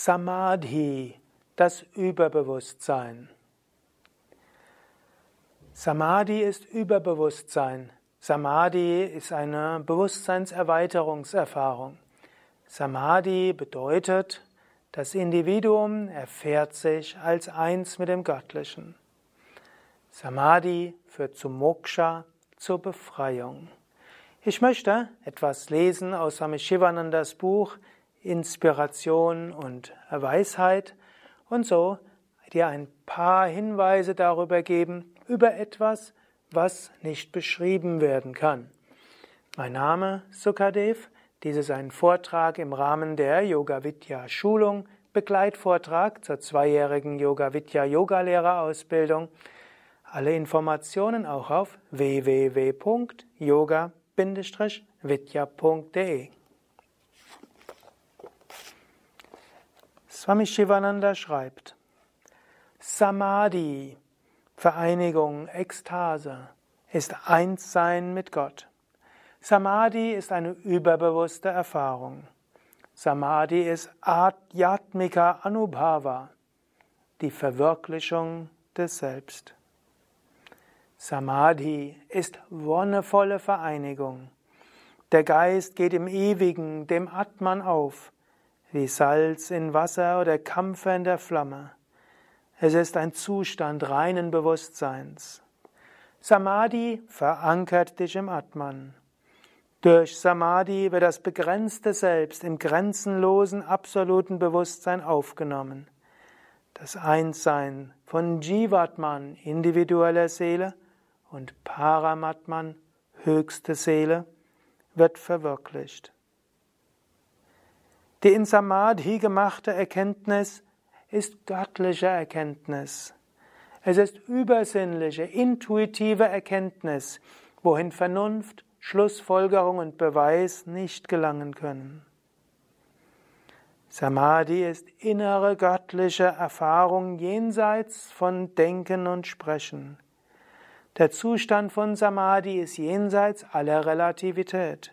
Samadhi, das Überbewusstsein. Samadhi ist Überbewusstsein. Samadhi ist eine Bewusstseinserweiterungserfahrung. Samadhi bedeutet, das Individuum erfährt sich als eins mit dem Göttlichen. Samadhi führt zu Moksha, zur Befreiung. Ich möchte etwas lesen aus Swami Shivanandas Buch Inspiration und Weisheit und so dir ein paar Hinweise darüber geben, über etwas, was nicht beschrieben werden kann. Mein Name Sukadev, dies ist ein Vortrag im Rahmen der Yoga Vidya Schulung, Begleitvortrag zur zweijährigen Yoga Vidya Yogalehrerausbildung. Alle Informationen auch auf www.yoga-vidya.de Swami Shivananda schreibt, Samadhi, Vereinigung, Ekstase, ist Einssein mit Gott. Samadhi ist eine überbewusste Erfahrung. Samadhi ist Adhyatmika Anubhava, die Verwirklichung des Selbst. Samadhi ist wonnevolle Vereinigung. Der Geist geht im Ewigen, dem Atman auf wie Salz in Wasser oder Kampfer in der Flamme. Es ist ein Zustand reinen Bewusstseins. Samadhi verankert dich im Atman. Durch Samadhi wird das begrenzte Selbst im grenzenlosen, absoluten Bewusstsein aufgenommen. Das Einssein von Jivatman, individueller Seele, und Paramatman, höchste Seele, wird verwirklicht. Die in Samadhi gemachte Erkenntnis ist göttliche Erkenntnis. Es ist übersinnliche, intuitive Erkenntnis, wohin Vernunft, Schlussfolgerung und Beweis nicht gelangen können. Samadhi ist innere göttliche Erfahrung jenseits von Denken und Sprechen. Der Zustand von Samadhi ist jenseits aller Relativität.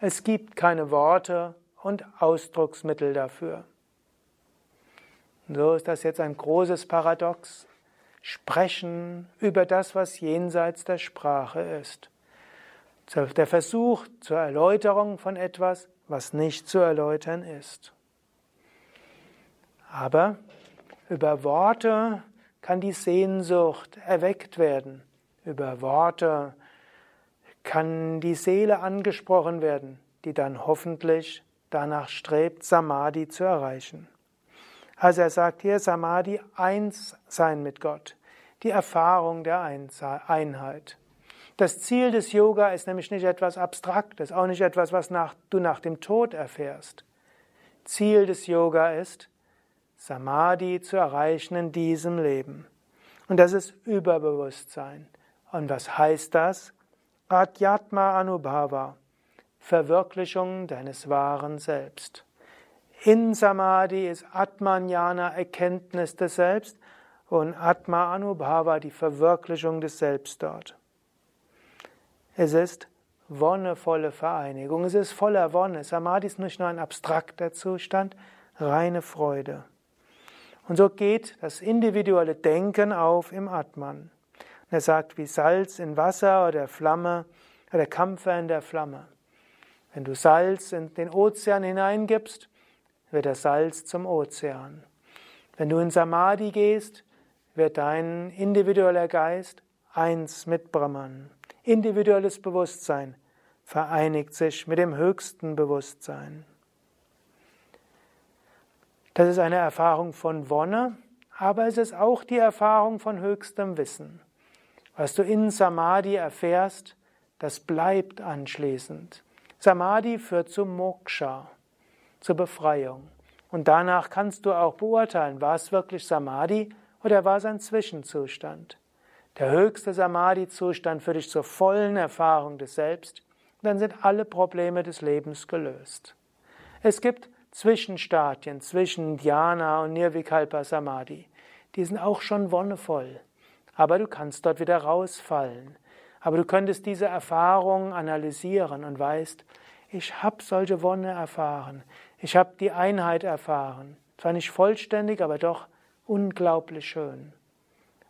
Es gibt keine Worte und Ausdrucksmittel dafür. So ist das jetzt ein großes Paradox. Sprechen über das, was jenseits der Sprache ist. Der Versuch zur Erläuterung von etwas, was nicht zu erläutern ist. Aber über Worte kann die Sehnsucht erweckt werden. Über Worte kann die Seele angesprochen werden, die dann hoffentlich danach strebt, Samadhi zu erreichen. Also er sagt hier Samadhi, eins sein mit Gott, die Erfahrung der Einheit. Das Ziel des Yoga ist nämlich nicht etwas Abstraktes, auch nicht etwas, was nach, du nach dem Tod erfährst. Ziel des Yoga ist, Samadhi zu erreichen in diesem Leben. Und das ist Überbewusstsein. Und was heißt das? Adhyatma Anubhava. Verwirklichung deines wahren Selbst. In Samadhi ist Atmanjana Erkenntnis des Selbst und Atma Anubhava die Verwirklichung des Selbst dort. Es ist wonnevolle Vereinigung, es ist voller Wonne. Samadhi ist nicht nur ein abstrakter Zustand, reine Freude. Und so geht das individuelle Denken auf im Atman. er sagt, wie Salz in Wasser oder Flamme oder Kampfer in der Flamme. Wenn du Salz in den Ozean hineingibst, wird das Salz zum Ozean. Wenn du in Samadhi gehst, wird dein individueller Geist eins mit Brahman. Individuelles Bewusstsein vereinigt sich mit dem höchsten Bewusstsein. Das ist eine Erfahrung von Wonne, aber es ist auch die Erfahrung von höchstem Wissen. Was du in Samadhi erfährst, das bleibt anschließend. Samadhi führt zu Moksha, zur Befreiung. Und danach kannst du auch beurteilen, war es wirklich Samadhi oder war es ein Zwischenzustand. Der höchste Samadhi-Zustand führt dich zur vollen Erfahrung des Selbst. Dann sind alle Probleme des Lebens gelöst. Es gibt Zwischenstadien zwischen Dhyana und Nirvikalpa Samadhi. Die sind auch schon wonnevoll. Aber du kannst dort wieder rausfallen. Aber du könntest diese Erfahrung analysieren und weißt, ich habe solche Wonne erfahren, ich habe die Einheit erfahren, Zwar nicht vollständig, aber doch unglaublich schön.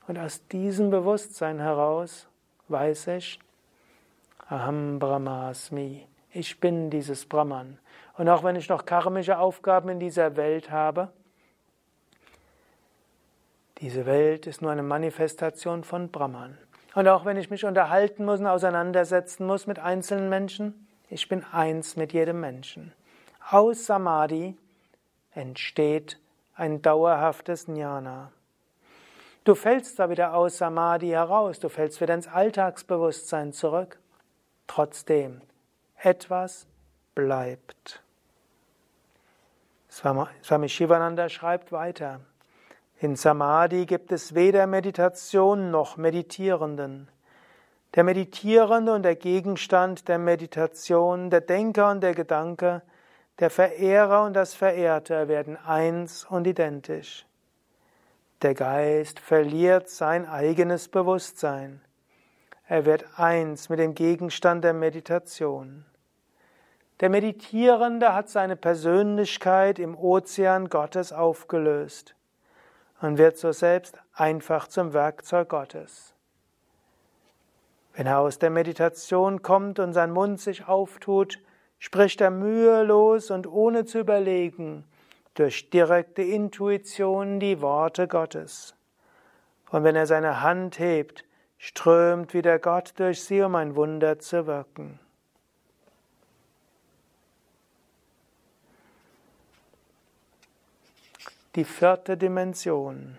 Und aus diesem Bewusstsein heraus weiß ich, Aham Brahmasmi, ich bin dieses Brahman. Und auch wenn ich noch karmische Aufgaben in dieser Welt habe, diese Welt ist nur eine Manifestation von Brahman. Und auch wenn ich mich unterhalten muss und auseinandersetzen muss mit einzelnen Menschen, ich bin eins mit jedem Menschen. Aus Samadhi entsteht ein dauerhaftes Jnana. Du fällst da wieder aus Samadhi heraus, du fällst wieder ins Alltagsbewusstsein zurück. Trotzdem, etwas bleibt. Swami Shivananda schreibt weiter. In Samadhi gibt es weder Meditation noch Meditierenden. Der Meditierende und der Gegenstand der Meditation, der Denker und der Gedanke, der Verehrer und das Verehrte werden eins und identisch. Der Geist verliert sein eigenes Bewusstsein. Er wird eins mit dem Gegenstand der Meditation. Der Meditierende hat seine Persönlichkeit im Ozean Gottes aufgelöst und wird so selbst einfach zum Werkzeug Gottes. Wenn er aus der Meditation kommt und sein Mund sich auftut, spricht er mühelos und ohne zu überlegen durch direkte Intuition die Worte Gottes. Und wenn er seine Hand hebt, strömt wieder Gott durch sie, um ein Wunder zu wirken. Die vierte Dimension.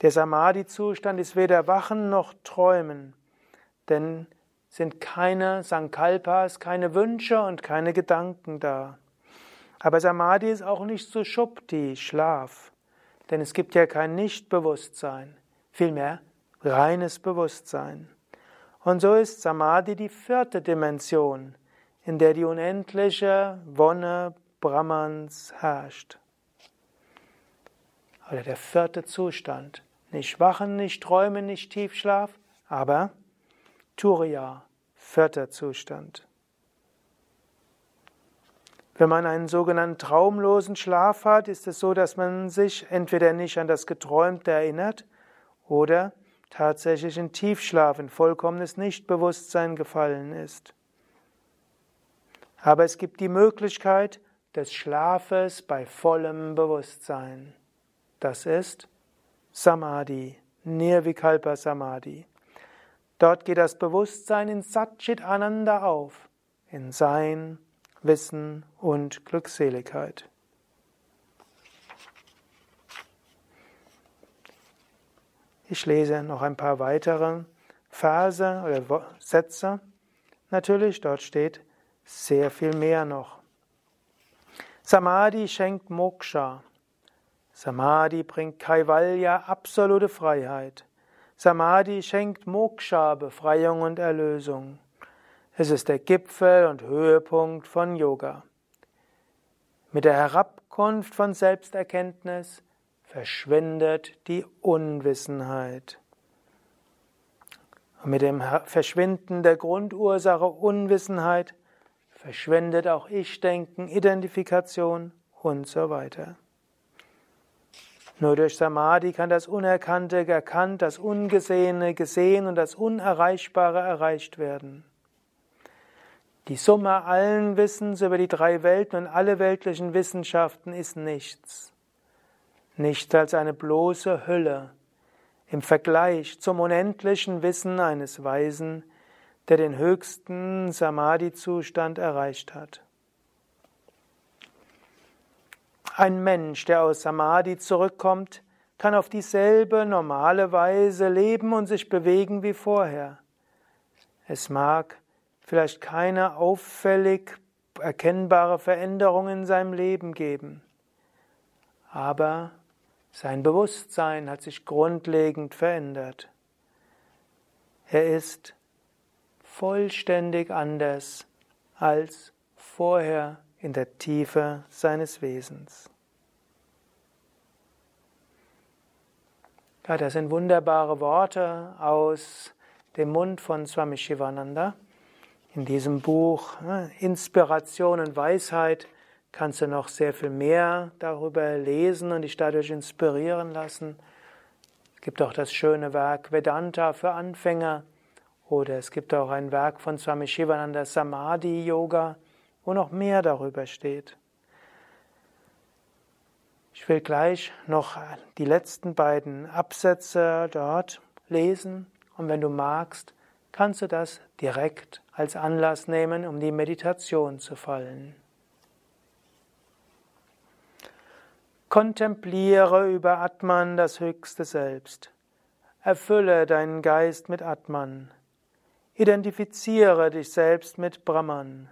Der Samadhi-Zustand ist weder Wachen noch Träumen, denn sind keine Sankalpas, keine Wünsche und keine Gedanken da. Aber Samadhi ist auch nicht so Shupti, Schlaf, denn es gibt ja kein Nichtbewusstsein, vielmehr reines Bewusstsein. Und so ist Samadhi die vierte Dimension, in der die unendliche Wonne Brahmans herrscht. Oder der vierte Zustand. Nicht wachen, nicht träumen, nicht Tiefschlaf, aber Turiya, vierter Zustand. Wenn man einen sogenannten traumlosen Schlaf hat, ist es so, dass man sich entweder nicht an das Geträumte erinnert oder tatsächlich in Tiefschlaf, in vollkommenes Nichtbewusstsein gefallen ist. Aber es gibt die Möglichkeit des Schlafes bei vollem Bewusstsein. Das ist Samadhi, Nirvikalpa Samadhi. Dort geht das Bewusstsein in Satchit Ananda auf, in Sein, Wissen und Glückseligkeit. Ich lese noch ein paar weitere Verse oder Sätze. Natürlich, dort steht sehr viel mehr noch. Samadhi schenkt Moksha. Samadhi bringt Kaivalya, absolute Freiheit. Samadhi schenkt Moksha, Befreiung und Erlösung. Es ist der Gipfel und Höhepunkt von Yoga. Mit der Herabkunft von Selbsterkenntnis verschwindet die Unwissenheit. Und mit dem Verschwinden der Grundursache Unwissenheit verschwindet auch Ich-Denken, Identifikation und so weiter. Nur durch Samadhi kann das Unerkannte erkannt, das Ungesehene gesehen und das Unerreichbare erreicht werden. Die Summe allen Wissens über die drei Welten und alle weltlichen Wissenschaften ist nichts. Nichts als eine bloße Hülle im Vergleich zum unendlichen Wissen eines Weisen, der den höchsten Samadhi-Zustand erreicht hat. Ein Mensch, der aus Samadhi zurückkommt, kann auf dieselbe normale Weise leben und sich bewegen wie vorher. Es mag vielleicht keine auffällig erkennbare Veränderung in seinem Leben geben, aber sein Bewusstsein hat sich grundlegend verändert. Er ist vollständig anders als vorher in der Tiefe seines Wesens. Ja, das sind wunderbare Worte aus dem Mund von Swami Shivananda. In diesem Buch ne, Inspiration und Weisheit kannst du noch sehr viel mehr darüber lesen und dich dadurch inspirieren lassen. Es gibt auch das schöne Werk Vedanta für Anfänger oder es gibt auch ein Werk von Swami Shivananda Samadhi Yoga, wo noch mehr darüber steht. Ich will gleich noch die letzten beiden Absätze dort lesen und wenn du magst, kannst du das direkt als Anlass nehmen, um die Meditation zu fallen. Kontempliere über Atman das höchste Selbst. Erfülle deinen Geist mit Atman. Identifiziere dich selbst mit Brahman.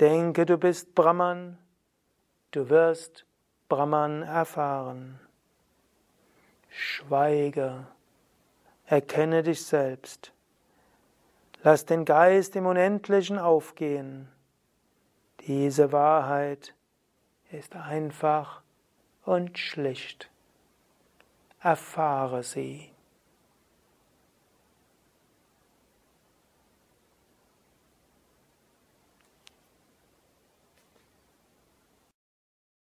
Denke, du bist Brahman, du wirst Brahman erfahren. Schweige, erkenne dich selbst. Lass den Geist im Unendlichen aufgehen. Diese Wahrheit ist einfach und schlicht. Erfahre sie.